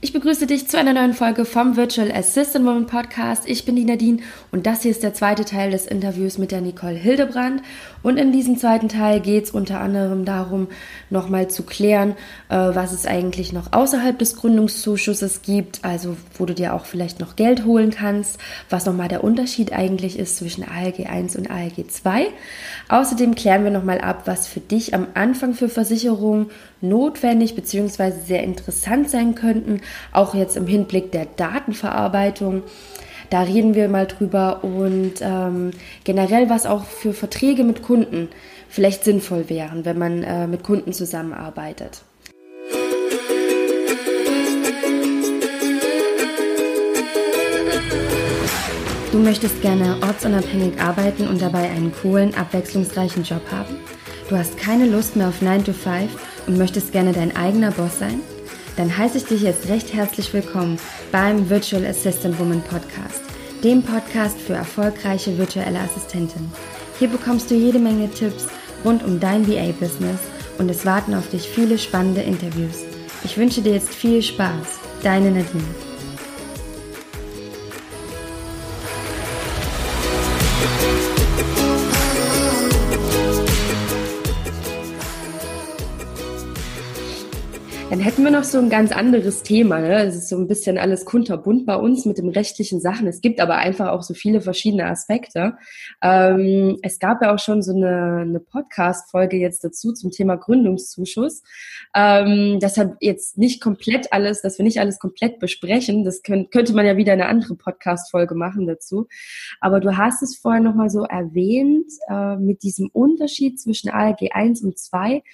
Ich begrüße dich zu einer neuen Folge vom Virtual Assistant Woman Podcast. Ich bin die Nadine und das hier ist der zweite Teil des Interviews mit der Nicole Hildebrand. Und in diesem zweiten Teil geht es unter anderem darum, nochmal zu klären, äh, was es eigentlich noch außerhalb des Gründungszuschusses gibt, also wo du dir auch vielleicht noch Geld holen kannst, was nochmal der Unterschied eigentlich ist zwischen ALG 1 und ALG 2. Außerdem klären wir nochmal ab, was für dich am Anfang für Versicherungen notwendig bzw. sehr interessant sein könnten, auch jetzt im Hinblick der Datenverarbeitung. Da reden wir mal drüber und ähm, generell, was auch für Verträge mit Kunden vielleicht sinnvoll wären, wenn man äh, mit Kunden zusammenarbeitet. Du möchtest gerne ortsunabhängig arbeiten und dabei einen coolen, abwechslungsreichen Job haben? Du hast keine Lust mehr auf 9 to 5 und möchtest gerne dein eigener Boss sein? Dann heiße ich dich jetzt recht herzlich willkommen beim Virtual Assistant Woman Podcast, dem Podcast für erfolgreiche virtuelle Assistentinnen. Hier bekommst du jede Menge Tipps rund um dein VA-Business und es warten auf dich viele spannende Interviews. Ich wünsche dir jetzt viel Spaß. Deine Nadine. Dann hätten wir noch so ein ganz anderes Thema. Ne? Es ist so ein bisschen alles kunterbunt bei uns mit den rechtlichen Sachen. Es gibt aber einfach auch so viele verschiedene Aspekte. Ähm, es gab ja auch schon so eine, eine Podcast-Folge jetzt dazu zum Thema Gründungszuschuss. Ähm, deshalb jetzt nicht komplett alles, dass wir nicht alles komplett besprechen. Das könnt, könnte man ja wieder eine andere Podcast-Folge machen dazu. Aber du hast es vorher nochmal so erwähnt äh, mit diesem Unterschied zwischen ALG 1 und 2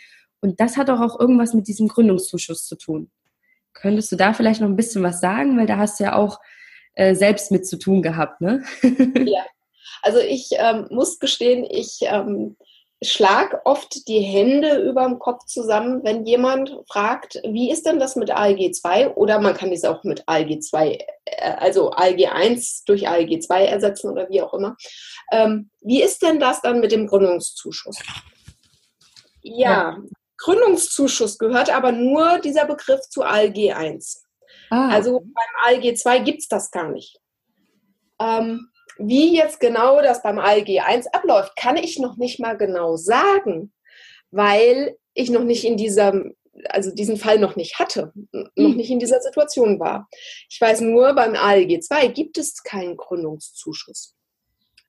und das hat doch auch irgendwas mit diesem Gründungszuschuss zu tun. Könntest du da vielleicht noch ein bisschen was sagen? Weil da hast du ja auch äh, selbst mit zu tun gehabt, ne? ja. Also ich ähm, muss gestehen, ich ähm, schlag oft die Hände über dem Kopf zusammen, wenn jemand fragt, wie ist denn das mit ALG 2? Oder man kann es auch mit ALG 2, äh, also ALG 1 durch ALG 2 ersetzen oder wie auch immer. Ähm, wie ist denn das dann mit dem Gründungszuschuss? Ja, ja. Gründungszuschuss gehört aber nur dieser Begriff zu ALG 1. Ah. Also beim ALG 2 gibt es das gar nicht. Ähm, wie jetzt genau das beim ALG 1 abläuft, kann ich noch nicht mal genau sagen, weil ich noch nicht in diesem, also diesen Fall noch nicht hatte, hm. noch nicht in dieser Situation war. Ich weiß nur, beim ALG 2 gibt es keinen Gründungszuschuss.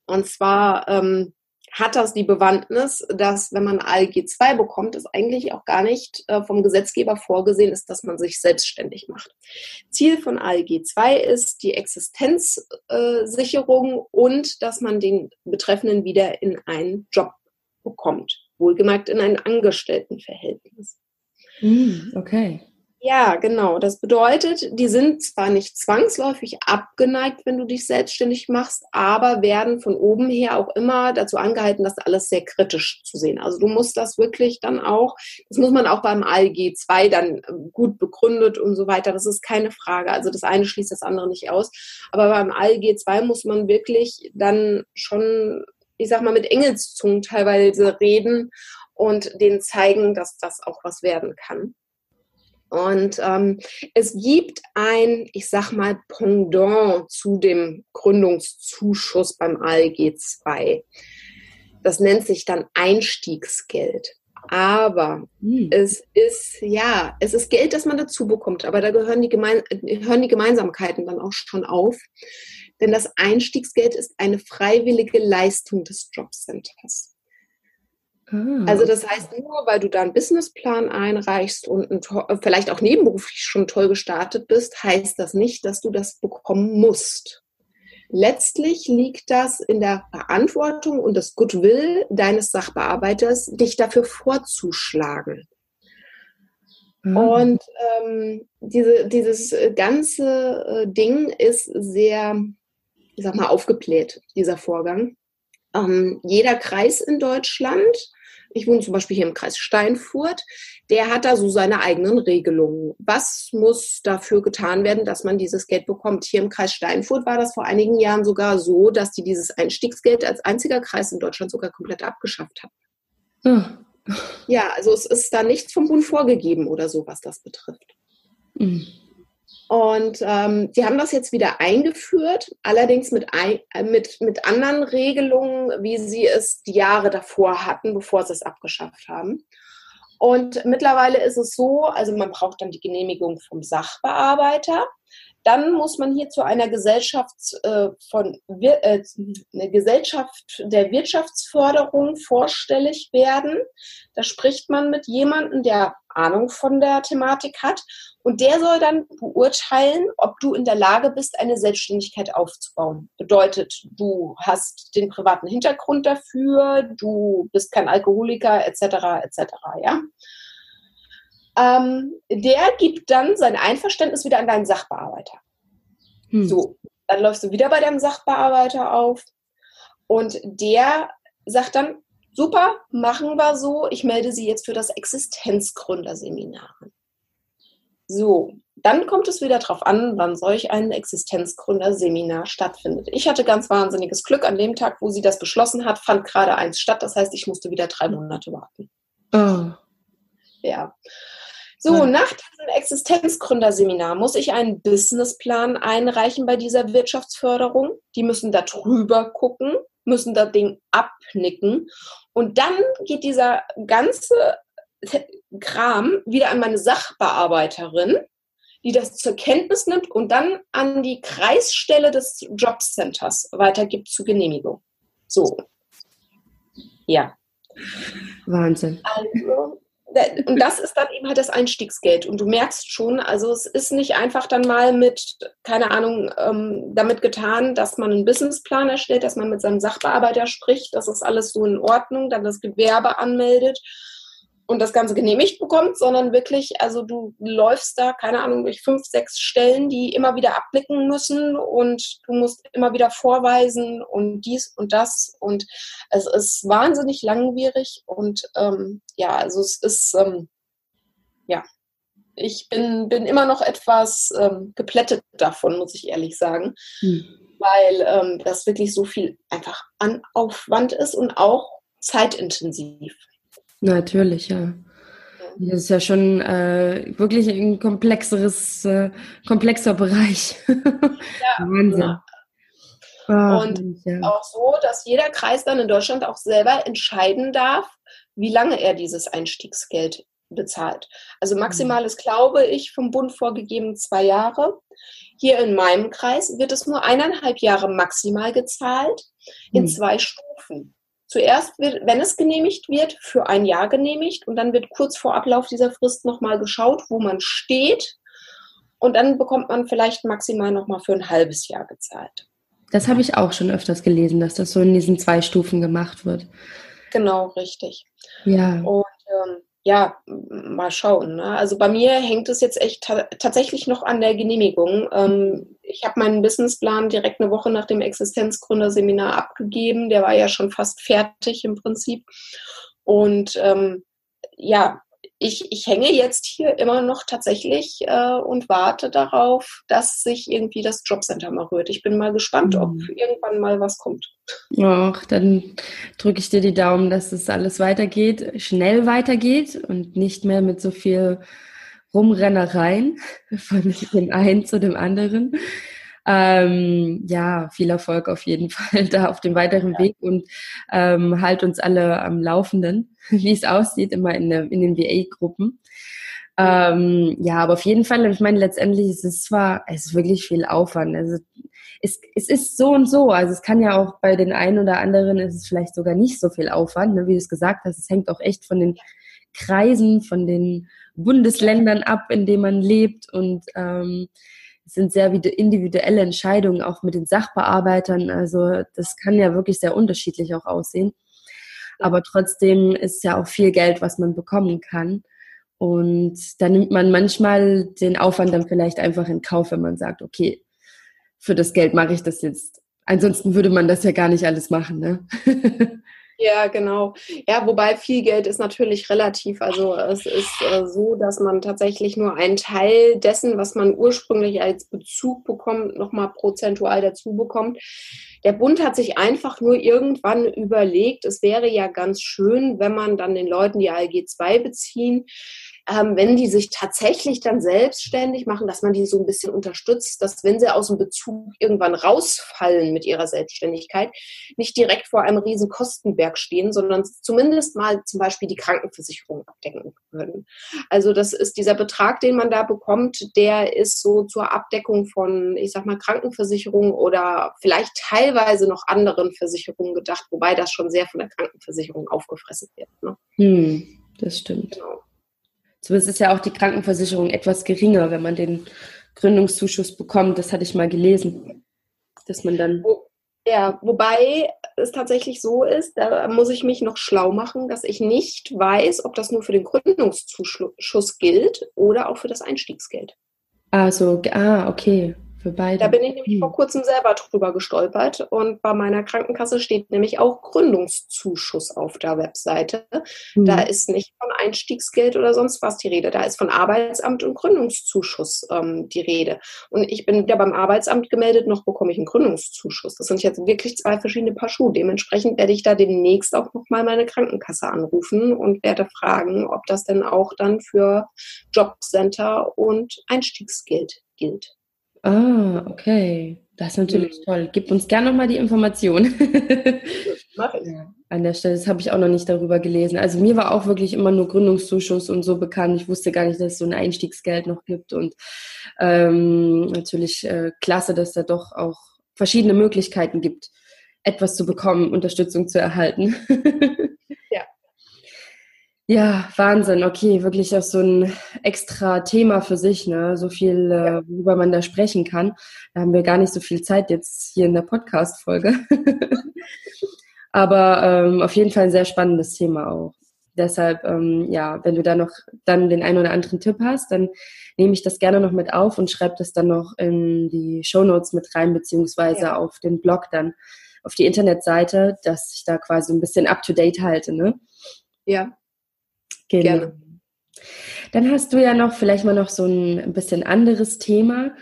Und zwar ähm, hat das die Bewandtnis, dass wenn man ALG 2 bekommt, es eigentlich auch gar nicht äh, vom Gesetzgeber vorgesehen ist, dass man sich selbstständig macht. Ziel von ALG 2 ist die Existenzsicherung äh, und dass man den Betreffenden wieder in einen Job bekommt. Wohlgemerkt in ein Angestelltenverhältnis. Mm, okay. Ja, genau. Das bedeutet, die sind zwar nicht zwangsläufig abgeneigt, wenn du dich selbstständig machst, aber werden von oben her auch immer dazu angehalten, das alles sehr kritisch zu sehen. Also du musst das wirklich dann auch, das muss man auch beim ALG 2 dann ähm, gut begründet und so weiter. Das ist keine Frage. Also das eine schließt das andere nicht aus. Aber beim ALG 2 muss man wirklich dann schon, ich sag mal, mit Engelszungen teilweise reden und denen zeigen, dass das auch was werden kann. Und ähm, es gibt ein, ich sag mal, Pendant zu dem Gründungszuschuss beim ALG 2. Das nennt sich dann Einstiegsgeld. Aber hm. es ist, ja, es ist Geld, das man dazu bekommt. Aber da gehören die, Gemein hören die Gemeinsamkeiten dann auch schon auf. Denn das Einstiegsgeld ist eine freiwillige Leistung des Jobcenters. Ah. Also das heißt, nur weil du da einen Businessplan einreichst und ein, vielleicht auch nebenberuflich schon toll gestartet bist, heißt das nicht, dass du das bekommen musst. Letztlich liegt das in der Verantwortung und das Goodwill deines Sachbearbeiters, dich dafür vorzuschlagen. Mhm. Und ähm, diese, dieses ganze äh, Ding ist sehr, ich sag mal, aufgebläht, dieser Vorgang. Ähm, jeder Kreis in Deutschland ich wohne zum Beispiel hier im Kreis Steinfurt, der hat da so seine eigenen Regelungen. Was muss dafür getan werden, dass man dieses Geld bekommt? Hier im Kreis Steinfurt war das vor einigen Jahren sogar so, dass die dieses Einstiegsgeld als einziger Kreis in Deutschland sogar komplett abgeschafft haben. Hm. Ja, also es ist da nichts vom Bund vorgegeben oder so, was das betrifft. Hm. Und ähm, die haben das jetzt wieder eingeführt, allerdings mit, ein, äh, mit, mit anderen Regelungen, wie sie es die Jahre davor hatten, bevor sie es abgeschafft haben. Und mittlerweile ist es so, also man braucht dann die Genehmigung vom Sachbearbeiter. Dann muss man hier zu einer Gesellschaft äh, von äh, eine Gesellschaft der Wirtschaftsförderung vorstellig werden. Da spricht man mit jemandem, der Ahnung von der Thematik hat und der soll dann beurteilen, ob du in der Lage bist, eine Selbstständigkeit aufzubauen. Bedeutet, du hast den privaten Hintergrund dafür, du bist kein Alkoholiker etc. etc. Ja. Ähm, der gibt dann sein Einverständnis wieder an deinen Sachbearbeiter. Hm. So, dann läufst du wieder bei deinem Sachbearbeiter auf und der sagt dann, super, machen wir so, ich melde Sie jetzt für das Existenzgründerseminar an. So, dann kommt es wieder darauf an, wann solch ein Existenzgründerseminar stattfindet. Ich hatte ganz wahnsinniges Glück. An dem Tag, wo sie das beschlossen hat, fand gerade eins statt. Das heißt, ich musste wieder drei Monate warten. Oh. Ja. So, nach diesem Existenzgründerseminar muss ich einen Businessplan einreichen bei dieser Wirtschaftsförderung. Die müssen da drüber gucken, müssen das Ding abnicken. Und dann geht dieser ganze Kram wieder an meine Sachbearbeiterin, die das zur Kenntnis nimmt und dann an die Kreisstelle des Jobcenters weitergibt zur Genehmigung. So. Ja. Wahnsinn. Also, und das ist dann eben halt das Einstiegsgeld. Und du merkst schon, also es ist nicht einfach dann mal mit, keine Ahnung, ähm, damit getan, dass man einen Businessplan erstellt, dass man mit seinem Sachbearbeiter spricht, das ist alles so in Ordnung, dann das Gewerbe anmeldet und das Ganze genehmigt bekommt, sondern wirklich, also du läufst da, keine Ahnung, durch fünf, sechs Stellen, die immer wieder abblicken müssen und du musst immer wieder vorweisen und dies und das und es ist wahnsinnig langwierig und ähm, ja, also es ist, ähm, ja, ich bin, bin immer noch etwas ähm, geplättet davon, muss ich ehrlich sagen, hm. weil ähm, das wirklich so viel einfach an Aufwand ist und auch zeitintensiv. Natürlich, ja. Das ist ja schon äh, wirklich ein komplexeres, äh, komplexer Bereich. Ja, Wahnsinn. Ja. Oh, und ja. auch so, dass jeder Kreis dann in Deutschland auch selber entscheiden darf, wie lange er dieses Einstiegsgeld bezahlt. Also maximal ist, glaube ich, vom Bund vorgegeben zwei Jahre. Hier in meinem Kreis wird es nur eineinhalb Jahre maximal gezahlt in hm. zwei Stufen. Zuerst wird, wenn es genehmigt wird, für ein Jahr genehmigt und dann wird kurz vor Ablauf dieser Frist nochmal geschaut, wo man steht und dann bekommt man vielleicht maximal nochmal für ein halbes Jahr gezahlt. Das habe ich auch schon öfters gelesen, dass das so in diesen zwei Stufen gemacht wird. Genau, richtig. Ja. Und ähm, ja, mal schauen. Ne? Also bei mir hängt es jetzt echt ta tatsächlich noch an der Genehmigung. Ähm, ich habe meinen Businessplan direkt eine Woche nach dem Existenzgründerseminar abgegeben. Der war ja schon fast fertig im Prinzip. Und ähm, ja, ich, ich hänge jetzt hier immer noch tatsächlich äh, und warte darauf, dass sich irgendwie das Jobcenter mal rührt. Ich bin mal gespannt, ob mhm. irgendwann mal was kommt. Ach, dann drücke ich dir die Daumen, dass es alles weitergeht, schnell weitergeht und nicht mehr mit so viel Rumrennereien von dem einen zu dem anderen. Ähm, ja, viel Erfolg auf jeden Fall da auf dem weiteren ja. Weg und ähm, halt uns alle am Laufenden, wie es aussieht, immer in, der, in den VA-Gruppen. Ähm, ja, aber auf jeden Fall, ich meine, letztendlich ist es zwar, es ist wirklich viel Aufwand. Also es, es ist so und so. Also es kann ja auch bei den einen oder anderen ist es vielleicht sogar nicht so viel Aufwand, ne, wie du es gesagt hast. Es hängt auch echt von den Kreisen, von den Bundesländern ab, in denen man lebt und ähm, es sind sehr individuelle Entscheidungen, auch mit den Sachbearbeitern. Also das kann ja wirklich sehr unterschiedlich auch aussehen. Aber trotzdem ist ja auch viel Geld, was man bekommen kann. Und da nimmt man manchmal den Aufwand dann vielleicht einfach in Kauf, wenn man sagt, okay, für das Geld mache ich das jetzt. Ansonsten würde man das ja gar nicht alles machen, ne? Ja, genau. Ja, wobei viel Geld ist natürlich relativ. Also es ist äh, so, dass man tatsächlich nur einen Teil dessen, was man ursprünglich als Bezug bekommt, nochmal prozentual dazu bekommt. Der Bund hat sich einfach nur irgendwann überlegt, es wäre ja ganz schön, wenn man dann den Leuten die ALG 2 beziehen, ähm, wenn die sich tatsächlich dann selbstständig machen, dass man die so ein bisschen unterstützt, dass wenn sie aus dem Bezug irgendwann rausfallen mit ihrer Selbstständigkeit, nicht direkt vor einem riesen Kostenberg stehen, sondern zumindest mal zum Beispiel die Krankenversicherung abdecken können. Also das ist dieser Betrag, den man da bekommt, der ist so zur Abdeckung von, ich sag mal, Krankenversicherung oder vielleicht teilweise noch anderen Versicherungen gedacht, wobei das schon sehr von der Krankenversicherung aufgefressen wird. Ne? Hm, das stimmt. Genau. Zumindest ist ja auch die Krankenversicherung etwas geringer, wenn man den Gründungszuschuss bekommt. Das hatte ich mal gelesen, dass man dann. Ja, wobei es tatsächlich so ist, da muss ich mich noch schlau machen, dass ich nicht weiß, ob das nur für den Gründungszuschuss gilt oder auch für das Einstiegsgeld. Ah, so, ah, okay. Für beide. Da bin ich nämlich hm. vor kurzem selber drüber gestolpert und bei meiner Krankenkasse steht nämlich auch Gründungszuschuss auf der Webseite. Hm. Da ist nicht von Einstiegsgeld oder sonst was die Rede. Da ist von Arbeitsamt und Gründungszuschuss ähm, die Rede. Und ich bin wieder beim Arbeitsamt gemeldet, noch bekomme ich einen Gründungszuschuss. Das sind jetzt wirklich zwei verschiedene Paar Schuhe. Dementsprechend werde ich da demnächst auch nochmal meine Krankenkasse anrufen und werde fragen, ob das denn auch dann für Jobcenter und Einstiegsgeld gilt. Ah, okay. Das ist natürlich mhm. toll. Gib uns gerne nochmal die Information. Mach ich. Ja, an der Stelle, das habe ich auch noch nicht darüber gelesen. Also mir war auch wirklich immer nur Gründungszuschuss und so bekannt. Ich wusste gar nicht, dass es so ein Einstiegsgeld noch gibt. Und ähm, natürlich äh, klasse, dass da doch auch verschiedene Möglichkeiten gibt, etwas zu bekommen, Unterstützung zu erhalten. Ja, Wahnsinn. Okay, wirklich auch so ein extra Thema für sich, ne? So viel, äh, worüber man da sprechen kann. Da haben wir gar nicht so viel Zeit jetzt hier in der Podcast-Folge. Aber ähm, auf jeden Fall ein sehr spannendes Thema auch. Deshalb, ähm, ja, wenn du da noch dann den einen oder anderen Tipp hast, dann nehme ich das gerne noch mit auf und schreibe das dann noch in die Show Notes mit rein, beziehungsweise ja. auf den Blog dann, auf die Internetseite, dass ich da quasi ein bisschen up to date halte, ne? Ja, Genau. Gerne. Dann hast du ja noch vielleicht mal noch so ein bisschen anderes Thema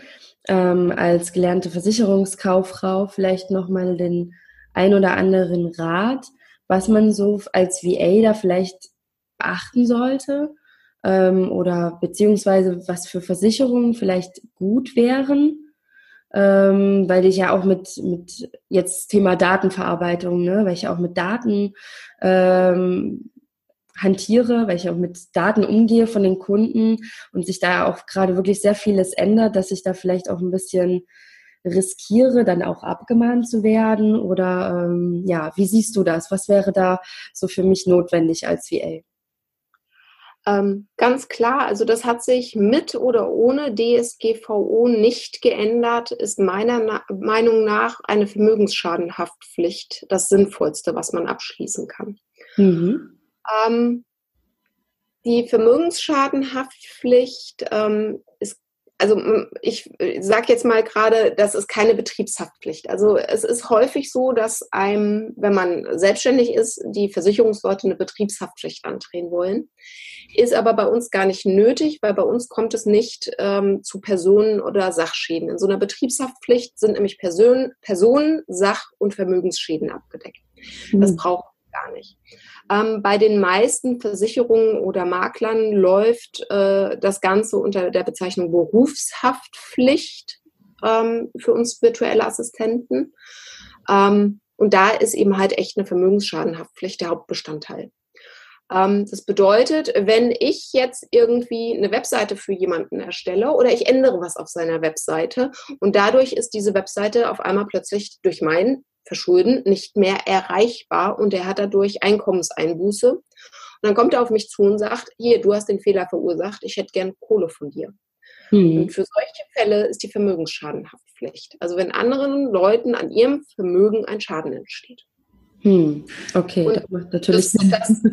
ähm, als gelernte Versicherungskauffrau, vielleicht noch mal den ein oder anderen Rat, was man so als VA da vielleicht beachten sollte ähm, oder beziehungsweise was für Versicherungen vielleicht gut wären. Ähm, weil ich ja auch mit, mit jetzt Thema Datenverarbeitung, ne, weil ich auch mit Daten ähm, hantiere, weil ich auch mit Daten umgehe von den Kunden und sich da auch gerade wirklich sehr vieles ändert, dass ich da vielleicht auch ein bisschen riskiere, dann auch abgemahnt zu werden? Oder ähm, ja, wie siehst du das? Was wäre da so für mich notwendig als VA? Ähm, ganz klar, also das hat sich mit oder ohne DSGVO nicht geändert, ist meiner Na Meinung nach eine Vermögensschadenhaftpflicht das Sinnvollste, was man abschließen kann. Mhm. Ähm, die Vermögensschadenhaftpflicht ähm, ist, also ich sage jetzt mal gerade, das ist keine Betriebshaftpflicht. Also es ist häufig so, dass einem, wenn man selbstständig ist, die Versicherungsleute eine Betriebshaftpflicht andrehen wollen. Ist aber bei uns gar nicht nötig, weil bei uns kommt es nicht ähm, zu Personen- oder Sachschäden. In so einer Betriebshaftpflicht sind nämlich Personen, Personen Sach- und Vermögensschäden abgedeckt. Das mhm. braucht gar nicht. Ähm, bei den meisten Versicherungen oder Maklern läuft äh, das Ganze unter der Bezeichnung Berufshaftpflicht ähm, für uns virtuelle Assistenten. Ähm, und da ist eben halt echt eine Vermögensschadenhaftpflicht der Hauptbestandteil. Ähm, das bedeutet, wenn ich jetzt irgendwie eine Webseite für jemanden erstelle oder ich ändere was auf seiner Webseite und dadurch ist diese Webseite auf einmal plötzlich durch mein Verschulden nicht mehr erreichbar und er hat dadurch Einkommenseinbuße. Und dann kommt er auf mich zu und sagt, hier, du hast den Fehler verursacht, ich hätte gern Kohle von dir. Mhm. Und für solche Fälle ist die Vermögensschadenhaftpflicht. Also wenn anderen Leuten an ihrem Vermögen ein Schaden entsteht. Hm, okay, und das macht natürlich das, das,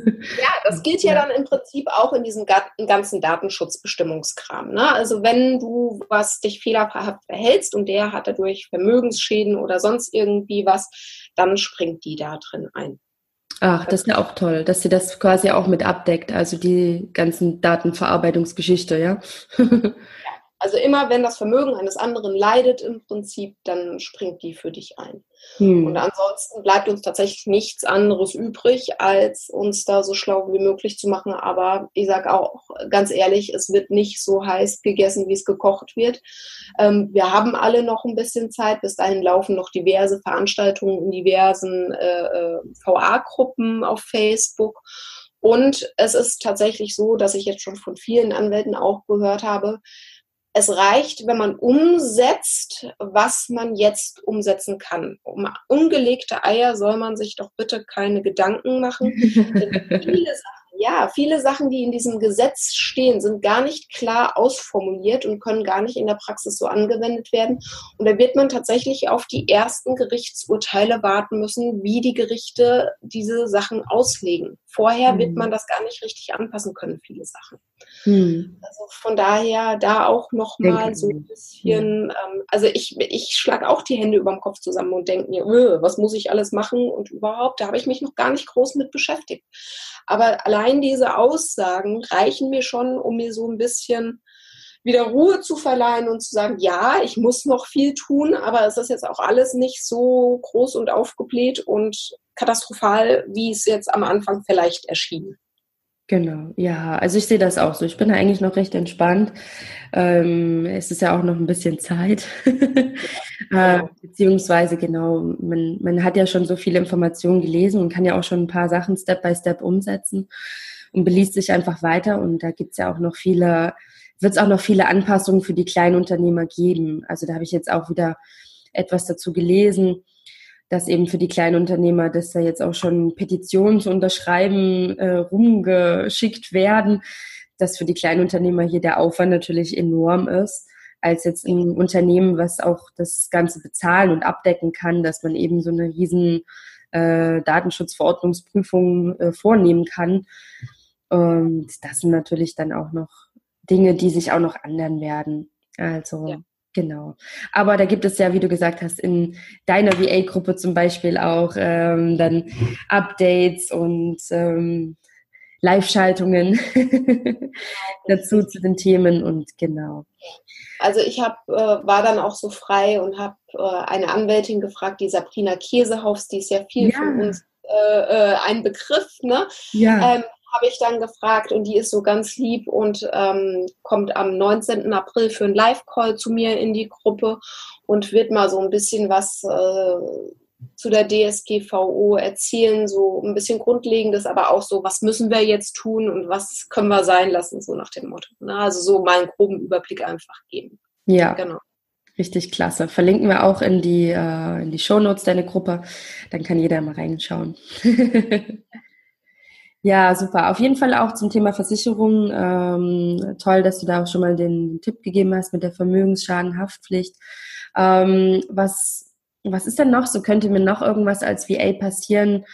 Ja, das gilt ja, ja, dann im Prinzip auch in diesem ganzen Datenschutzbestimmungskram. Ne? Also wenn du was dich fehlerhaft verhältst und der hat dadurch Vermögensschäden oder sonst irgendwie was, dann springt die da drin ein. Ach, das ist ja auch toll, dass sie das quasi auch mit abdeckt, also die ganzen Datenverarbeitungsgeschichte, ja? ja. Also immer, wenn das Vermögen eines anderen leidet im Prinzip, dann springt die für dich ein. Hm. Und ansonsten bleibt uns tatsächlich nichts anderes übrig, als uns da so schlau wie möglich zu machen. Aber ich sage auch ganz ehrlich, es wird nicht so heiß gegessen, wie es gekocht wird. Ähm, wir haben alle noch ein bisschen Zeit. Bis dahin laufen noch diverse Veranstaltungen in diversen äh, äh VA-Gruppen auf Facebook. Und es ist tatsächlich so, dass ich jetzt schon von vielen Anwälten auch gehört habe, es reicht, wenn man umsetzt, was man jetzt umsetzen kann. Um ungelegte Eier soll man sich doch bitte keine Gedanken machen. viele Sachen ja, viele Sachen, die in diesem Gesetz stehen, sind gar nicht klar ausformuliert und können gar nicht in der Praxis so angewendet werden. Und da wird man tatsächlich auf die ersten Gerichtsurteile warten müssen, wie die Gerichte diese Sachen auslegen. Vorher wird hm. man das gar nicht richtig anpassen können, viele Sachen. Hm. Also von daher da auch nochmal so ein bisschen, ähm, also ich, ich schlage auch die Hände über dem Kopf zusammen und denke mir, öh, was muss ich alles machen und überhaupt, da habe ich mich noch gar nicht groß mit beschäftigt. Aber allein diese Aussagen reichen mir schon, um mir so ein bisschen wieder Ruhe zu verleihen und zu sagen, ja, ich muss noch viel tun, aber es ist jetzt auch alles nicht so groß und aufgebläht und katastrophal, wie es jetzt am Anfang vielleicht erschien. Genau, ja, also ich sehe das auch so. Ich bin eigentlich noch recht entspannt. Ähm, es ist ja auch noch ein bisschen Zeit. äh, beziehungsweise, genau, man, man hat ja schon so viele Informationen gelesen und kann ja auch schon ein paar Sachen Step by Step umsetzen und beliest sich einfach weiter. Und da gibt es ja auch noch viele, wird es auch noch viele Anpassungen für die kleinen Unternehmer geben. Also da habe ich jetzt auch wieder etwas dazu gelesen dass eben für die kleinen Unternehmer, dass da jetzt auch schon Petitionen zu unterschreiben äh, rumgeschickt werden, dass für die kleinen Unternehmer hier der Aufwand natürlich enorm ist, als jetzt ein Unternehmen, was auch das Ganze bezahlen und abdecken kann, dass man eben so eine riesen äh, Datenschutzverordnungsprüfung äh, vornehmen kann. Und das sind natürlich dann auch noch Dinge, die sich auch noch ändern werden. Also ja. Genau. Aber da gibt es ja, wie du gesagt hast, in deiner VA-Gruppe zum Beispiel auch ähm, dann Updates und ähm, Live-Schaltungen dazu zu den Themen und genau. Also ich hab, äh, war dann auch so frei und habe äh, eine Anwältin gefragt, die Sabrina Käsehaufs, die ist ja viel ja. von uns äh, äh, ein Begriff, ne? Ja. Ähm, habe ich dann gefragt und die ist so ganz lieb und ähm, kommt am 19. April für einen Live-Call zu mir in die Gruppe und wird mal so ein bisschen was äh, zu der DSGVO erzählen, so ein bisschen Grundlegendes, aber auch so, was müssen wir jetzt tun und was können wir sein lassen, so nach dem Motto. Ne? Also so mal einen groben Überblick einfach geben. Ja. Genau. Richtig klasse. Verlinken wir auch in die, äh, in die Shownotes deine Gruppe. Dann kann jeder mal reinschauen. Ja, super. Auf jeden Fall auch zum Thema Versicherung. Ähm, toll, dass du da auch schon mal den Tipp gegeben hast mit der Vermögensschadenhaftpflicht. Ähm, was, was ist denn noch so? Könnte mir noch irgendwas als VA passieren,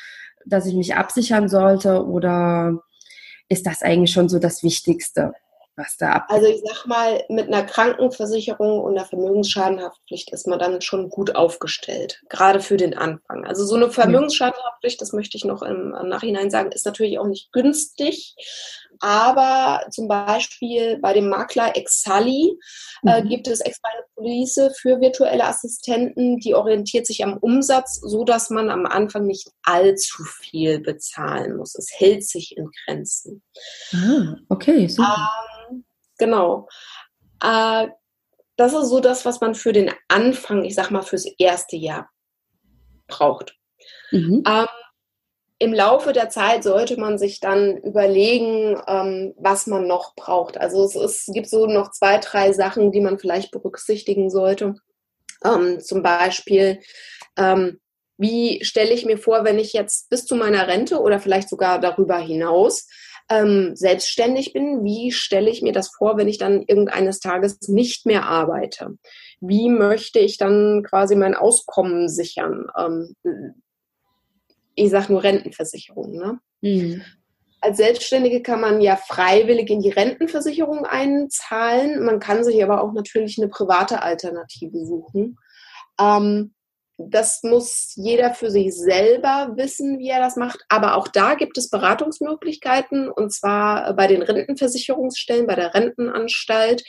dass ich mich absichern sollte? Oder ist das eigentlich schon so das Wichtigste? Was da ab. Also ich sag mal, mit einer Krankenversicherung und einer Vermögensschadenhaftpflicht ist man dann schon gut aufgestellt, gerade für den Anfang. Also so eine Vermögensschadenhaftpflicht, das möchte ich noch im, im Nachhinein sagen, ist natürlich auch nicht günstig. Aber zum Beispiel bei dem Makler Exali äh, mhm. gibt es extra eine Police für virtuelle Assistenten, die orientiert sich am Umsatz, so dass man am Anfang nicht allzu viel bezahlen muss. Es hält sich in Grenzen. Ah, okay, super. Ähm, Genau. Äh, das ist so das, was man für den Anfang, ich sag mal, fürs erste Jahr braucht. Mhm. Ähm, Im Laufe der Zeit sollte man sich dann überlegen, ähm, was man noch braucht. Also es, ist, es, gibt so noch zwei, drei Sachen, die man vielleicht berücksichtigen sollte. Ähm, zum Beispiel, ähm, wie stelle ich mir vor, wenn ich jetzt bis zu meiner Rente oder vielleicht sogar darüber hinaus ähm, selbstständig bin, wie stelle ich mir das vor, wenn ich dann irgendeines Tages nicht mehr arbeite? Wie möchte ich dann quasi mein Auskommen sichern? Ähm, ich sage nur Rentenversicherung. Ne? Mhm. Als Selbstständige kann man ja freiwillig in die Rentenversicherung einzahlen. Man kann sich aber auch natürlich eine private Alternative suchen. Ähm, das muss jeder für sich selber wissen, wie er das macht. Aber auch da gibt es Beratungsmöglichkeiten und zwar bei den Rentenversicherungsstellen, bei der Rentenanstalt.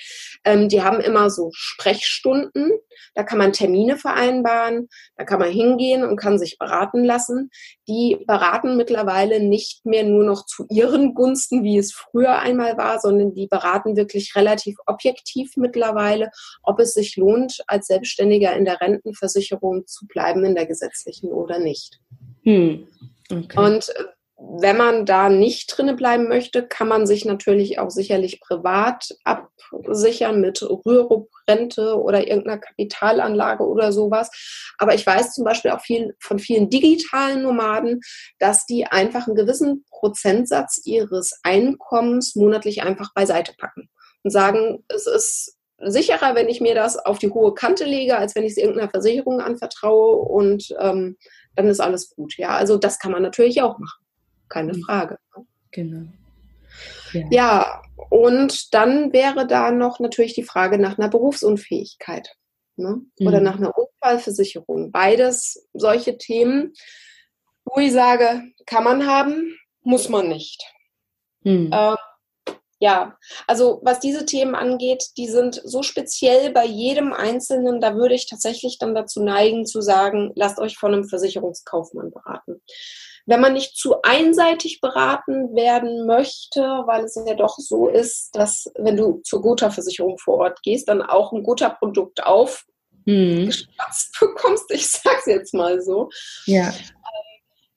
Ähm, die haben immer so Sprechstunden. Da kann man Termine vereinbaren. Da kann man hingehen und kann sich beraten lassen. Die beraten mittlerweile nicht mehr nur noch zu ihren Gunsten, wie es früher einmal war, sondern die beraten wirklich relativ objektiv mittlerweile, ob es sich lohnt, als Selbstständiger in der Rentenversicherung zu bleiben in der gesetzlichen oder nicht. Hm. Okay. Und äh, wenn man da nicht drinne bleiben möchte, kann man sich natürlich auch sicherlich privat absichern mit Rürup-Rente oder irgendeiner Kapitalanlage oder sowas. Aber ich weiß zum Beispiel auch viel, von vielen digitalen Nomaden, dass die einfach einen gewissen Prozentsatz ihres Einkommens monatlich einfach beiseite packen und sagen, es ist sicherer, wenn ich mir das auf die hohe Kante lege, als wenn ich es irgendeiner Versicherung anvertraue und ähm, dann ist alles gut. Ja, also das kann man natürlich auch machen. Keine mhm. Frage. Genau. Ja. ja, und dann wäre da noch natürlich die Frage nach einer Berufsunfähigkeit ne? oder mhm. nach einer Unfallversicherung. Beides solche Themen, wo ich sage, kann man haben, muss man nicht. Mhm. Ähm, ja, also was diese Themen angeht, die sind so speziell bei jedem Einzelnen, da würde ich tatsächlich dann dazu neigen zu sagen, lasst euch von einem Versicherungskaufmann beraten. Wenn man nicht zu einseitig beraten werden möchte, weil es ja doch so ist, dass wenn du zur Gotha-Versicherung vor Ort gehst, dann auch ein Gotha-Produkt auf hm. bekommst, ich sag's jetzt mal so. Ja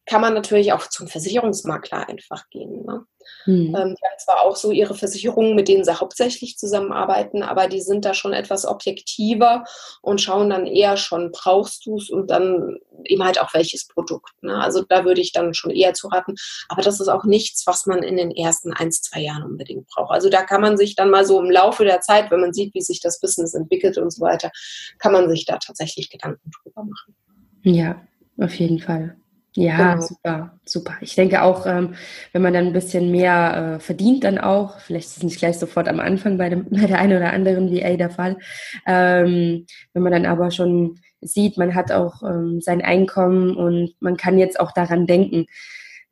kann man natürlich auch zum Versicherungsmakler einfach gehen. Ne? Hm. Ähm, die haben zwar auch so ihre Versicherungen, mit denen sie hauptsächlich zusammenarbeiten, aber die sind da schon etwas objektiver und schauen dann eher schon, brauchst du es und dann eben halt auch welches Produkt. Ne? Also da würde ich dann schon eher zu raten. Aber das ist auch nichts, was man in den ersten ein, zwei Jahren unbedingt braucht. Also da kann man sich dann mal so im Laufe der Zeit, wenn man sieht, wie sich das Business entwickelt und so weiter, kann man sich da tatsächlich Gedanken drüber machen. Ja, auf jeden Fall. Ja, genau. super, super. Ich denke auch, ähm, wenn man dann ein bisschen mehr äh, verdient, dann auch, vielleicht ist es nicht gleich sofort am Anfang bei, dem, bei der einen oder anderen VA der Fall, ähm, wenn man dann aber schon sieht, man hat auch ähm, sein Einkommen und man kann jetzt auch daran denken,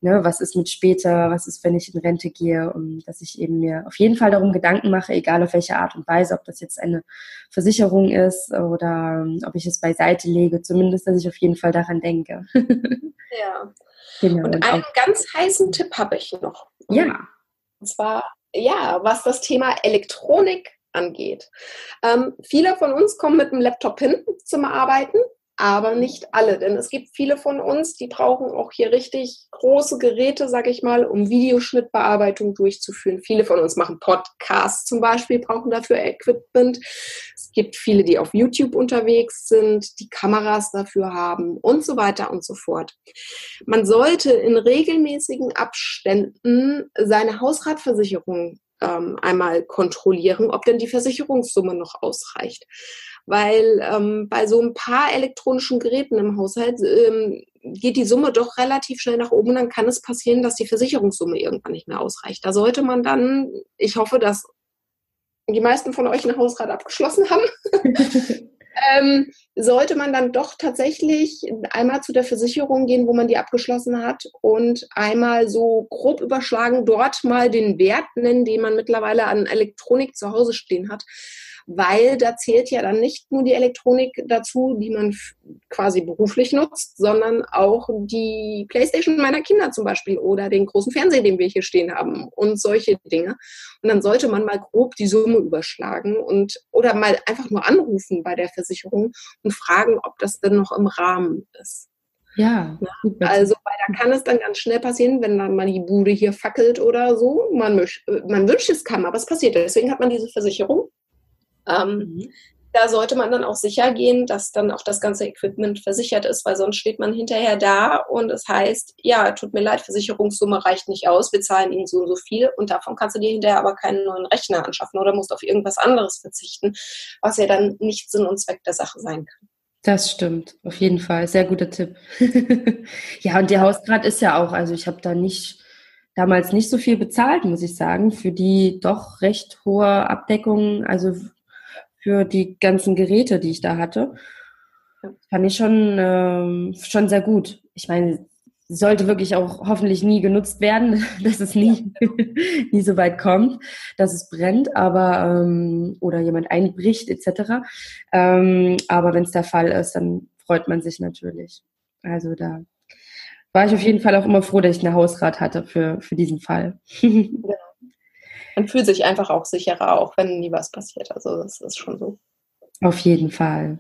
ne, was ist mit später, was ist, wenn ich in Rente gehe und dass ich eben mir auf jeden Fall darum Gedanken mache, egal auf welche Art und Weise, ob das jetzt eine Versicherung ist oder ähm, ob ich es beiseite lege, zumindest, dass ich auf jeden Fall daran denke. ja. Genau. Und einen auch, ganz heißen Tipp habe ich noch. Ja. Und zwar, ja, was das Thema Elektronik angeht. Ähm, viele von uns kommen mit dem Laptop hin zum Arbeiten aber nicht alle, denn es gibt viele von uns, die brauchen auch hier richtig große Geräte, sag ich mal, um Videoschnittbearbeitung durchzuführen. Viele von uns machen Podcasts zum Beispiel, brauchen dafür Equipment. Es gibt viele, die auf YouTube unterwegs sind, die Kameras dafür haben und so weiter und so fort. Man sollte in regelmäßigen Abständen seine Hausratversicherung ähm, einmal kontrollieren, ob denn die Versicherungssumme noch ausreicht weil ähm, bei so ein paar elektronischen Geräten im Haushalt ähm, geht die Summe doch relativ schnell nach oben. Dann kann es passieren, dass die Versicherungssumme irgendwann nicht mehr ausreicht. Da sollte man dann, ich hoffe, dass die meisten von euch ein Hausrat abgeschlossen haben. ähm, sollte man dann doch tatsächlich einmal zu der Versicherung gehen, wo man die abgeschlossen hat und einmal so grob überschlagen, dort mal den Wert nennen, den man mittlerweile an Elektronik zu Hause stehen hat weil da zählt ja dann nicht nur die Elektronik dazu, die man quasi beruflich nutzt, sondern auch die Playstation meiner Kinder zum Beispiel oder den großen Fernseher, den wir hier stehen haben und solche Dinge. Und dann sollte man mal grob die Summe überschlagen und oder mal einfach nur anrufen bei der Versicherung und fragen, ob das denn noch im Rahmen ist. Ja. Also, weil da kann es dann ganz schnell passieren, wenn dann mal die Bude hier fackelt oder so. Man, möcht, man wünscht es kann, aber es passiert. Deswegen hat man diese Versicherung. Ähm, mhm. Da sollte man dann auch sicher gehen, dass dann auch das ganze Equipment versichert ist, weil sonst steht man hinterher da und es heißt, ja, tut mir leid, Versicherungssumme reicht nicht aus, wir zahlen Ihnen so und so viel und davon kannst du dir hinterher aber keinen neuen Rechner anschaffen oder musst auf irgendwas anderes verzichten, was ja dann nicht Sinn und Zweck der Sache sein kann. Das stimmt, auf jeden Fall. Sehr guter Tipp. ja, und der Hausgrad ist ja auch, also ich habe da nicht damals nicht so viel bezahlt, muss ich sagen, für die doch recht hohe Abdeckung. Also für die ganzen Geräte, die ich da hatte. Fand ich schon, ähm, schon sehr gut. Ich meine, sollte wirklich auch hoffentlich nie genutzt werden, dass es nie, nie so weit kommt, dass es brennt, aber ähm, oder jemand einbricht etc. Ähm, aber wenn es der Fall ist, dann freut man sich natürlich. Also da war ich auf jeden Fall auch immer froh, dass ich eine Hausrat hatte für, für diesen Fall. genau. Man fühlt sich einfach auch sicherer, auch wenn nie was passiert. Also das ist schon so. Auf jeden Fall.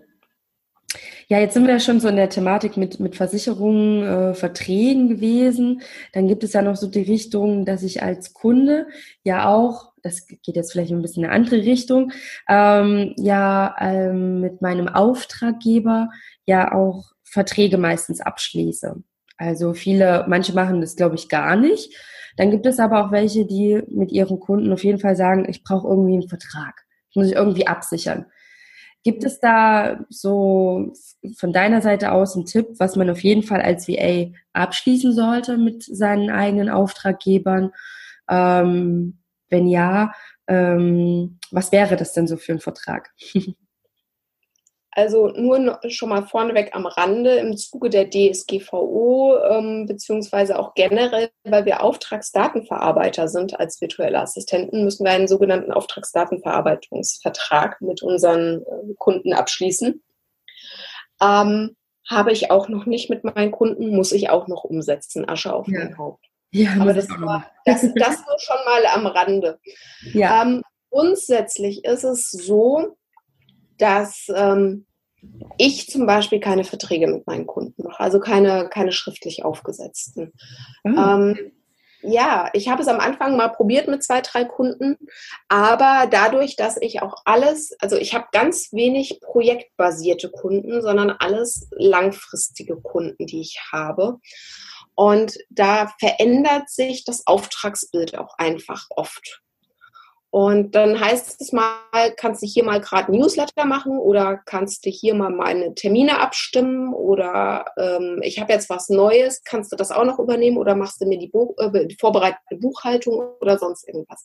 Ja, jetzt sind wir ja schon so in der Thematik mit, mit Versicherungen, äh, Verträgen gewesen. Dann gibt es ja noch so die Richtung, dass ich als Kunde ja auch, das geht jetzt vielleicht ein bisschen in eine andere Richtung, ähm, ja ähm, mit meinem Auftraggeber ja auch Verträge meistens abschließe. Also viele, manche machen das, glaube ich, gar nicht. Dann gibt es aber auch welche, die mit ihren Kunden auf jeden Fall sagen, ich brauche irgendwie einen Vertrag. Ich muss ich irgendwie absichern. Gibt es da so von deiner Seite aus einen Tipp, was man auf jeden Fall als VA abschließen sollte mit seinen eigenen Auftraggebern? Ähm, wenn ja, ähm, was wäre das denn so für ein Vertrag? Also nur schon mal vorneweg am Rande im Zuge der DSGVO, ähm, beziehungsweise auch generell, weil wir Auftragsdatenverarbeiter sind als virtuelle Assistenten, müssen wir einen sogenannten Auftragsdatenverarbeitungsvertrag mit unseren äh, Kunden abschließen. Ähm, habe ich auch noch nicht mit meinen Kunden, muss ich auch noch umsetzen, Asche auf ja. mein Haupt. Ja, Aber das, war, das, das nur schon mal am Rande. Ja. Ähm, grundsätzlich ist es so, dass ähm, ich zum Beispiel keine Verträge mit meinen Kunden mache, also keine, keine schriftlich aufgesetzten. Mhm. Ähm, ja, ich habe es am Anfang mal probiert mit zwei, drei Kunden, aber dadurch, dass ich auch alles, also ich habe ganz wenig projektbasierte Kunden, sondern alles langfristige Kunden, die ich habe. Und da verändert sich das Auftragsbild auch einfach oft. Und dann heißt es mal, kannst du hier mal gerade Newsletter machen oder kannst du hier mal meine Termine abstimmen oder ähm, ich habe jetzt was Neues, kannst du das auch noch übernehmen oder machst du mir die, Buch, äh, die vorbereitete Buchhaltung oder sonst irgendwas.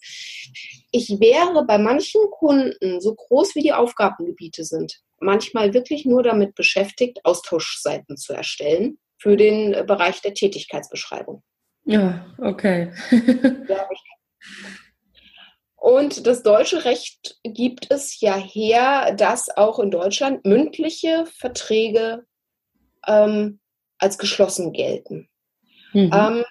Ich wäre bei manchen Kunden, so groß wie die Aufgabengebiete sind, manchmal wirklich nur damit beschäftigt, Austauschseiten zu erstellen für den Bereich der Tätigkeitsbeschreibung. Ja, okay. Und das deutsche Recht gibt es ja her, dass auch in Deutschland mündliche Verträge ähm, als geschlossen gelten. Mhm. Ähm,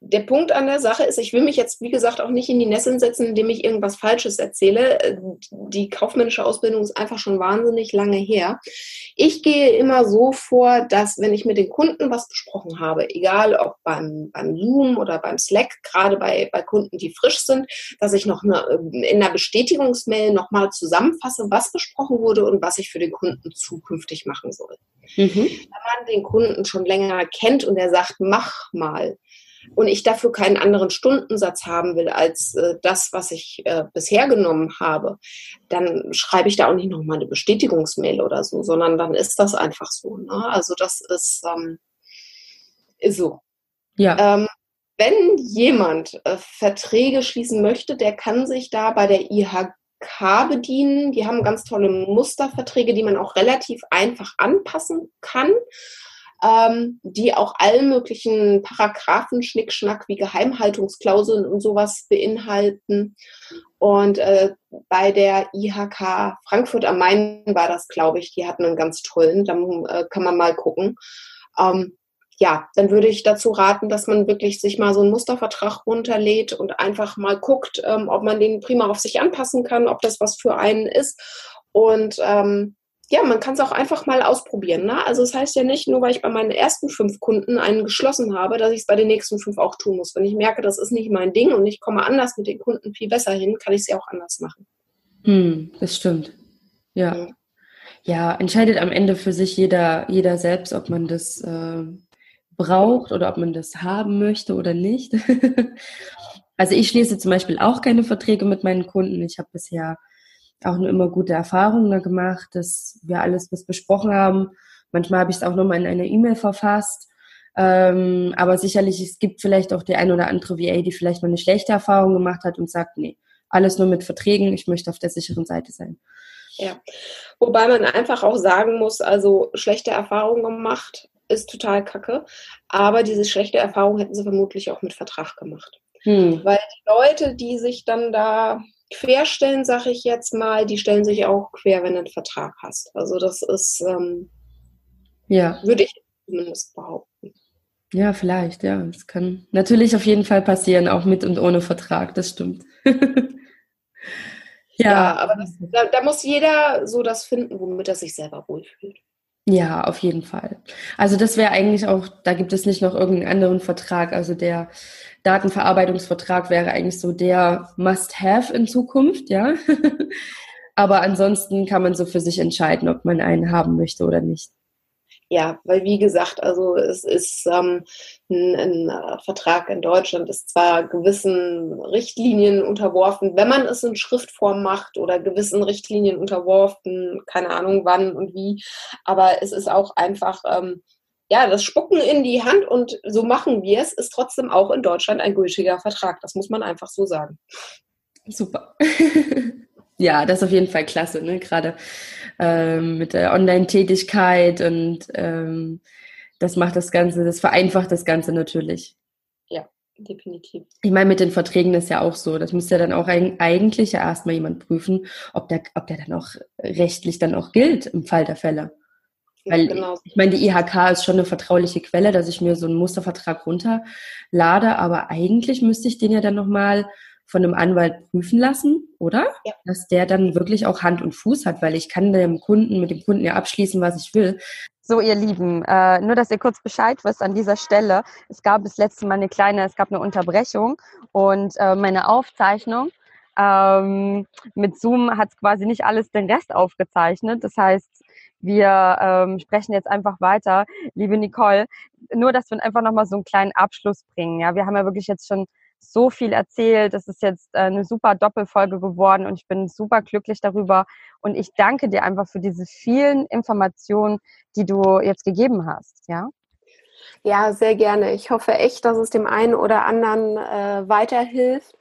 der Punkt an der Sache ist, ich will mich jetzt, wie gesagt, auch nicht in die Nesseln setzen, indem ich irgendwas Falsches erzähle. Die kaufmännische Ausbildung ist einfach schon wahnsinnig lange her. Ich gehe immer so vor, dass wenn ich mit den Kunden was besprochen habe, egal ob beim, beim Zoom oder beim Slack, gerade bei, bei Kunden, die frisch sind, dass ich noch eine, in der Bestätigungsmail nochmal zusammenfasse, was besprochen wurde und was ich für den Kunden zukünftig machen soll. Mhm. Wenn man den Kunden schon länger kennt und er sagt, mach mal, und ich dafür keinen anderen Stundensatz haben will als äh, das, was ich äh, bisher genommen habe, dann schreibe ich da auch nicht nochmal eine Bestätigungsmail oder so, sondern dann ist das einfach so. Ne? Also das ist, ähm, ist so. Ja. Ähm, wenn jemand äh, Verträge schließen möchte, der kann sich da bei der IHK bedienen. Die haben ganz tolle Musterverträge, die man auch relativ einfach anpassen kann ähm, die auch allen möglichen Paragraphen, Schnickschnack wie Geheimhaltungsklauseln und sowas beinhalten. Und äh, bei der IHK Frankfurt am Main war das, glaube ich, die hatten einen ganz tollen, da äh, kann man mal gucken. Ähm, ja, dann würde ich dazu raten, dass man wirklich sich mal so einen Mustervertrag runterlädt und einfach mal guckt, ähm, ob man den prima auf sich anpassen kann, ob das was für einen ist. Und ähm, ja, man kann es auch einfach mal ausprobieren. Ne? Also es das heißt ja nicht, nur weil ich bei meinen ersten fünf Kunden einen geschlossen habe, dass ich es bei den nächsten fünf auch tun muss. Wenn ich merke, das ist nicht mein Ding und ich komme anders mit den Kunden viel besser hin, kann ich es ja auch anders machen. Hm, das stimmt. Ja. ja. ja. entscheidet am Ende für sich jeder, jeder selbst, ob man das äh, braucht oder ob man das haben möchte oder nicht. also ich schließe zum Beispiel auch keine Verträge mit meinen Kunden. Ich habe bisher auch nur immer gute Erfahrungen gemacht, dass wir alles was besprochen haben. Manchmal habe ich es auch nochmal in einer E-Mail verfasst. Ähm, aber sicherlich, es gibt vielleicht auch die ein oder andere VA, die vielleicht mal eine schlechte Erfahrung gemacht hat und sagt, nee, alles nur mit Verträgen, ich möchte auf der sicheren Seite sein. Ja, wobei man einfach auch sagen muss, also schlechte Erfahrungen gemacht ist total kacke, aber diese schlechte Erfahrung hätten sie vermutlich auch mit Vertrag gemacht. Hm. Weil die Leute, die sich dann da querstellen, sage ich jetzt mal, die stellen sich auch quer, wenn du einen Vertrag hast. Also das ist, ähm, ja. würde ich zumindest behaupten. Ja, vielleicht, ja. Das kann natürlich auf jeden Fall passieren, auch mit und ohne Vertrag, das stimmt. ja. ja, aber das, da, da, muss jeder so das finden, womit er sich selber wohlfühlt. Ja, auf jeden Fall. Also das wäre eigentlich auch, da gibt es nicht noch irgendeinen anderen Vertrag. Also der Datenverarbeitungsvertrag wäre eigentlich so der Must-Have in Zukunft, ja. aber ansonsten kann man so für sich entscheiden, ob man einen haben möchte oder nicht ja, weil wie gesagt, also es ist ähm, ein, ein, Vertrag in Deutschland ist zwar gewissen Richtlinien unterworfen, wenn man es in Schriftform macht oder gewissen Richtlinien unterworfen, keine Ahnung wann und wie, aber es ist auch einfach ähm, ja, das Spucken in die Hand und so machen wir es, ist trotzdem auch in Deutschland ein gültiger Vertrag. Das muss man einfach so sagen. Super. ja, das ist auf jeden Fall klasse, ne? Gerade ähm, mit der Online-Tätigkeit und ähm, das macht das Ganze, das vereinfacht das Ganze natürlich. Ja, definitiv. Ich meine, mit den Verträgen ist ja auch so. Das muss ja dann auch eigentlich ja erstmal jemand prüfen, ob der, ob der dann auch rechtlich dann auch gilt im Fall der Fälle. Weil genau. ich meine, die IHK ist schon eine vertrauliche Quelle, dass ich mir so einen Mustervertrag runterlade, aber eigentlich müsste ich den ja dann nochmal von einem Anwalt prüfen lassen, oder? Ja. Dass der dann wirklich auch Hand und Fuß hat, weil ich kann dem Kunden, mit dem Kunden ja abschließen, was ich will. So, ihr Lieben, äh, nur, dass ihr kurz Bescheid wisst an dieser Stelle. Es gab das letzte Mal eine kleine, es gab eine Unterbrechung und äh, meine Aufzeichnung ähm, mit Zoom hat quasi nicht alles den Rest aufgezeichnet. Das heißt, wir ähm, sprechen jetzt einfach weiter. Liebe Nicole, nur, dass wir einfach nochmal so einen kleinen Abschluss bringen. Ja, wir haben ja wirklich jetzt schon so viel erzählt. Es ist jetzt äh, eine super Doppelfolge geworden und ich bin super glücklich darüber. Und ich danke dir einfach für diese vielen Informationen, die du jetzt gegeben hast. Ja. Ja, sehr gerne. Ich hoffe echt, dass es dem einen oder anderen äh, weiterhilft.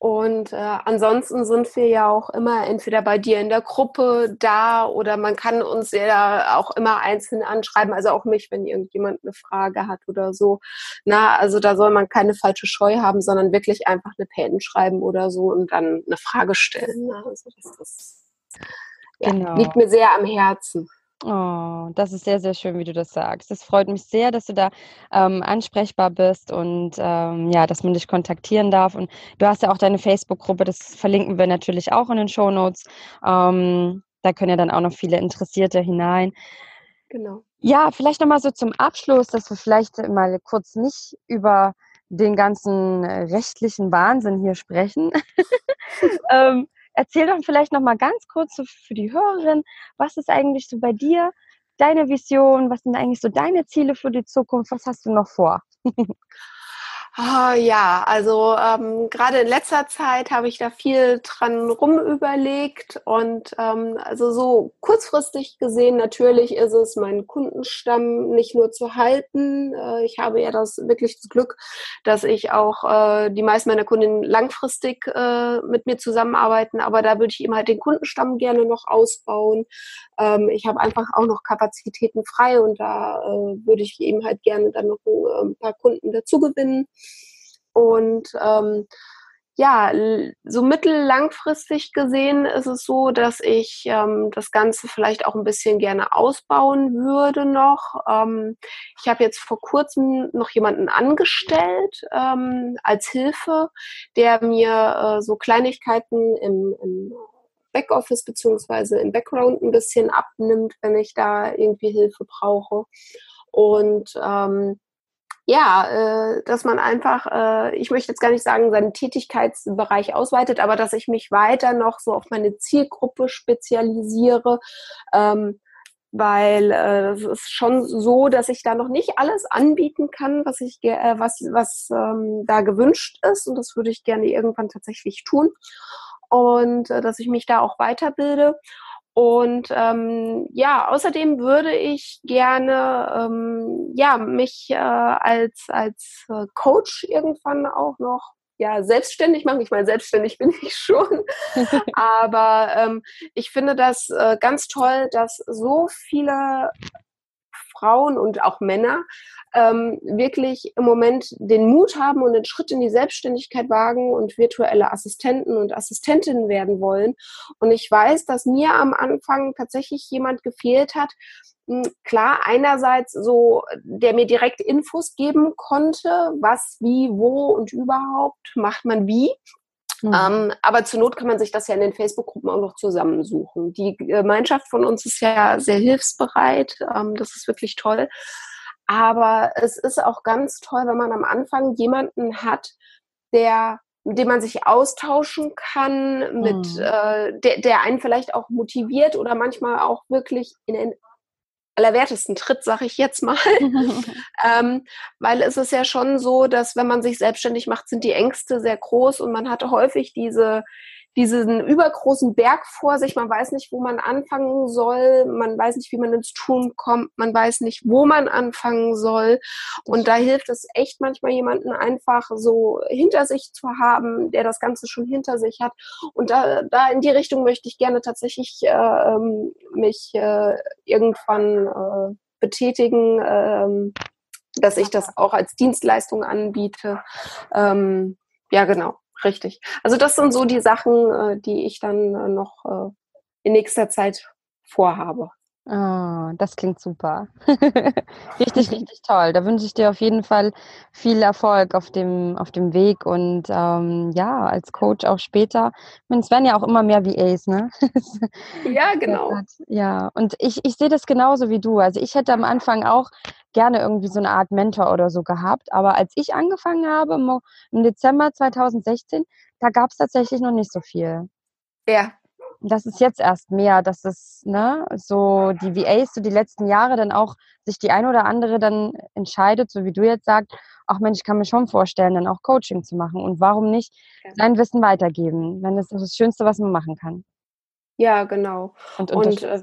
Und äh, ansonsten sind wir ja auch immer entweder bei dir in der Gruppe da oder man kann uns ja auch immer einzeln anschreiben, also auch mich, wenn irgendjemand eine Frage hat oder so. Na, also da soll man keine falsche Scheu haben, sondern wirklich einfach eine Pen schreiben oder so und dann eine Frage stellen. Na, also das, das ja, genau. liegt mir sehr am Herzen. Oh, das ist sehr, sehr schön, wie du das sagst. Es freut mich sehr, dass du da ähm, ansprechbar bist und ähm, ja, dass man dich kontaktieren darf. Und du hast ja auch deine Facebook-Gruppe, das verlinken wir natürlich auch in den Show Notes. Ähm, da können ja dann auch noch viele Interessierte hinein. Genau. Ja, vielleicht nochmal so zum Abschluss, dass wir vielleicht mal kurz nicht über den ganzen äh, rechtlichen Wahnsinn hier sprechen. ähm, Erzähl doch vielleicht noch mal ganz kurz so für die Hörerin, was ist eigentlich so bei dir deine Vision? Was sind eigentlich so deine Ziele für die Zukunft? Was hast du noch vor? Oh, ja, also ähm, gerade in letzter Zeit habe ich da viel dran rumüberlegt und ähm, also so kurzfristig gesehen natürlich ist es, meinen Kundenstamm nicht nur zu halten. Äh, ich habe ja das wirklich das Glück, dass ich auch äh, die meisten meiner Kundinnen langfristig äh, mit mir zusammenarbeiten, aber da würde ich eben halt den Kundenstamm gerne noch ausbauen. Ähm, ich habe einfach auch noch Kapazitäten frei und da äh, würde ich eben halt gerne dann noch ein, ein paar Kunden dazu gewinnen. Und ähm, ja, so mittellangfristig gesehen ist es so, dass ich ähm, das Ganze vielleicht auch ein bisschen gerne ausbauen würde noch. Ähm, ich habe jetzt vor kurzem noch jemanden angestellt ähm, als Hilfe, der mir äh, so Kleinigkeiten im, im Backoffice beziehungsweise im Background ein bisschen abnimmt, wenn ich da irgendwie Hilfe brauche. Und ähm, ja, äh, dass man einfach, äh, ich möchte jetzt gar nicht sagen, seinen Tätigkeitsbereich ausweitet, aber dass ich mich weiter noch so auf meine Zielgruppe spezialisiere. Ähm, weil äh, es ist schon so, dass ich da noch nicht alles anbieten kann, was ich äh, was was ähm, da gewünscht ist und das würde ich gerne irgendwann tatsächlich tun und äh, dass ich mich da auch weiterbilde und ähm, ja, außerdem würde ich gerne ähm, ja mich äh, als als äh, Coach irgendwann auch noch ja, selbstständig machen. Ich meine, selbstständig bin ich schon. Aber ähm, ich finde das äh, ganz toll, dass so viele Frauen und auch Männer ähm, wirklich im Moment den Mut haben und den Schritt in die Selbstständigkeit wagen und virtuelle Assistenten und Assistentinnen werden wollen. Und ich weiß, dass mir am Anfang tatsächlich jemand gefehlt hat, hm, klar, einerseits so, der mir direkt Infos geben konnte, was, wie, wo und überhaupt macht man wie. Mhm. Ähm, aber zur Not kann man sich das ja in den Facebook-Gruppen auch noch zusammensuchen. Die Gemeinschaft von uns ist ja sehr hilfsbereit. Ähm, das ist wirklich toll. Aber es ist auch ganz toll, wenn man am Anfang jemanden hat, der mit dem man sich austauschen kann, mit mhm. äh, der, der einen vielleicht auch motiviert oder manchmal auch wirklich in den allerwertesten Tritt, sag ich jetzt mal. ähm, weil es ist ja schon so, dass wenn man sich selbstständig macht, sind die Ängste sehr groß und man hat häufig diese diesen übergroßen Berg vor sich. Man weiß nicht, wo man anfangen soll. Man weiß nicht, wie man ins Tun kommt. Man weiß nicht, wo man anfangen soll. Und da hilft es echt manchmal jemanden einfach so hinter sich zu haben, der das Ganze schon hinter sich hat. Und da, da in die Richtung möchte ich gerne tatsächlich äh, ähm, mich äh, irgendwann äh, betätigen, äh, dass ich das auch als Dienstleistung anbiete. Ähm, ja, genau. Richtig. Also das sind so die Sachen, äh, die ich dann äh, noch äh, in nächster Zeit vorhabe. Oh, das klingt super. richtig, richtig toll. Da wünsche ich dir auf jeden Fall viel Erfolg auf dem, auf dem Weg und ähm, ja, als Coach auch später. Ich meine, es werden ja auch immer mehr VAs, ne? ja, genau. Ja, und ich, ich sehe das genauso wie du. Also ich hätte am Anfang auch gerne irgendwie so eine Art Mentor oder so gehabt. Aber als ich angefangen habe im, Dezember 2016, da gab es tatsächlich noch nicht so viel. Ja. Das ist jetzt erst mehr, dass es, ne, so die VAs so die letzten Jahre dann auch sich die ein oder andere dann entscheidet, so wie du jetzt sagst, ach Mensch, ich kann mir schon vorstellen, dann auch Coaching zu machen. Und warum nicht ja. sein Wissen weitergeben? Wenn das ist das Schönste, was man machen kann. Ja, genau. Und, und äh,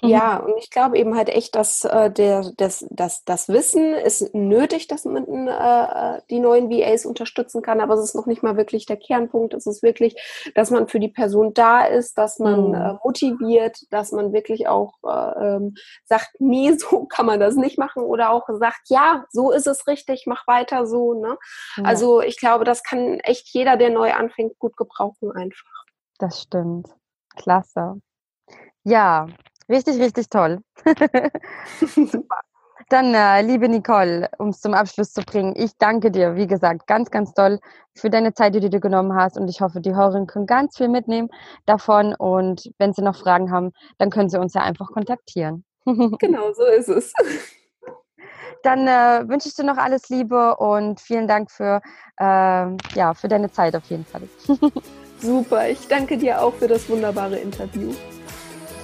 ja, mhm. und ich glaube eben halt echt, dass äh, der, das, das, das Wissen ist nötig, dass man äh, die neuen VAs unterstützen kann, aber es ist noch nicht mal wirklich der Kernpunkt. Es ist wirklich, dass man für die Person da ist, dass man mhm. äh, motiviert, dass man wirklich auch äh, ähm, sagt, nee, so kann man das nicht machen oder auch sagt, ja, so ist es richtig, mach weiter so. Ne? Ja. Also ich glaube, das kann echt jeder, der neu anfängt, gut gebrauchen einfach. Das stimmt. Klasse. Ja, Richtig, richtig toll. Super. Dann, äh, liebe Nicole, um es zum Abschluss zu bringen, ich danke dir, wie gesagt, ganz, ganz toll für deine Zeit, die du dir genommen hast. Und ich hoffe, die Hörerinnen können ganz viel mitnehmen davon. Und wenn sie noch Fragen haben, dann können sie uns ja einfach kontaktieren. genau, so ist es. Dann äh, wünsche ich dir noch alles Liebe und vielen Dank für, äh, ja, für deine Zeit auf jeden Fall. Super, ich danke dir auch für das wunderbare Interview.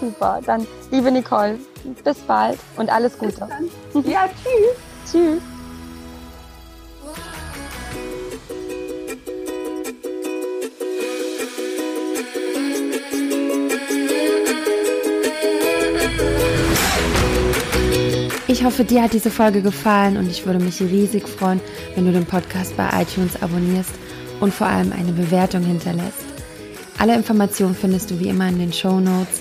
Super. Dann, liebe Nicole, bis bald und alles Gute. Ja, tschüss. tschüss. Ich hoffe, dir hat diese Folge gefallen und ich würde mich riesig freuen, wenn du den Podcast bei iTunes abonnierst und vor allem eine Bewertung hinterlässt. Alle Informationen findest du wie immer in den Show Notes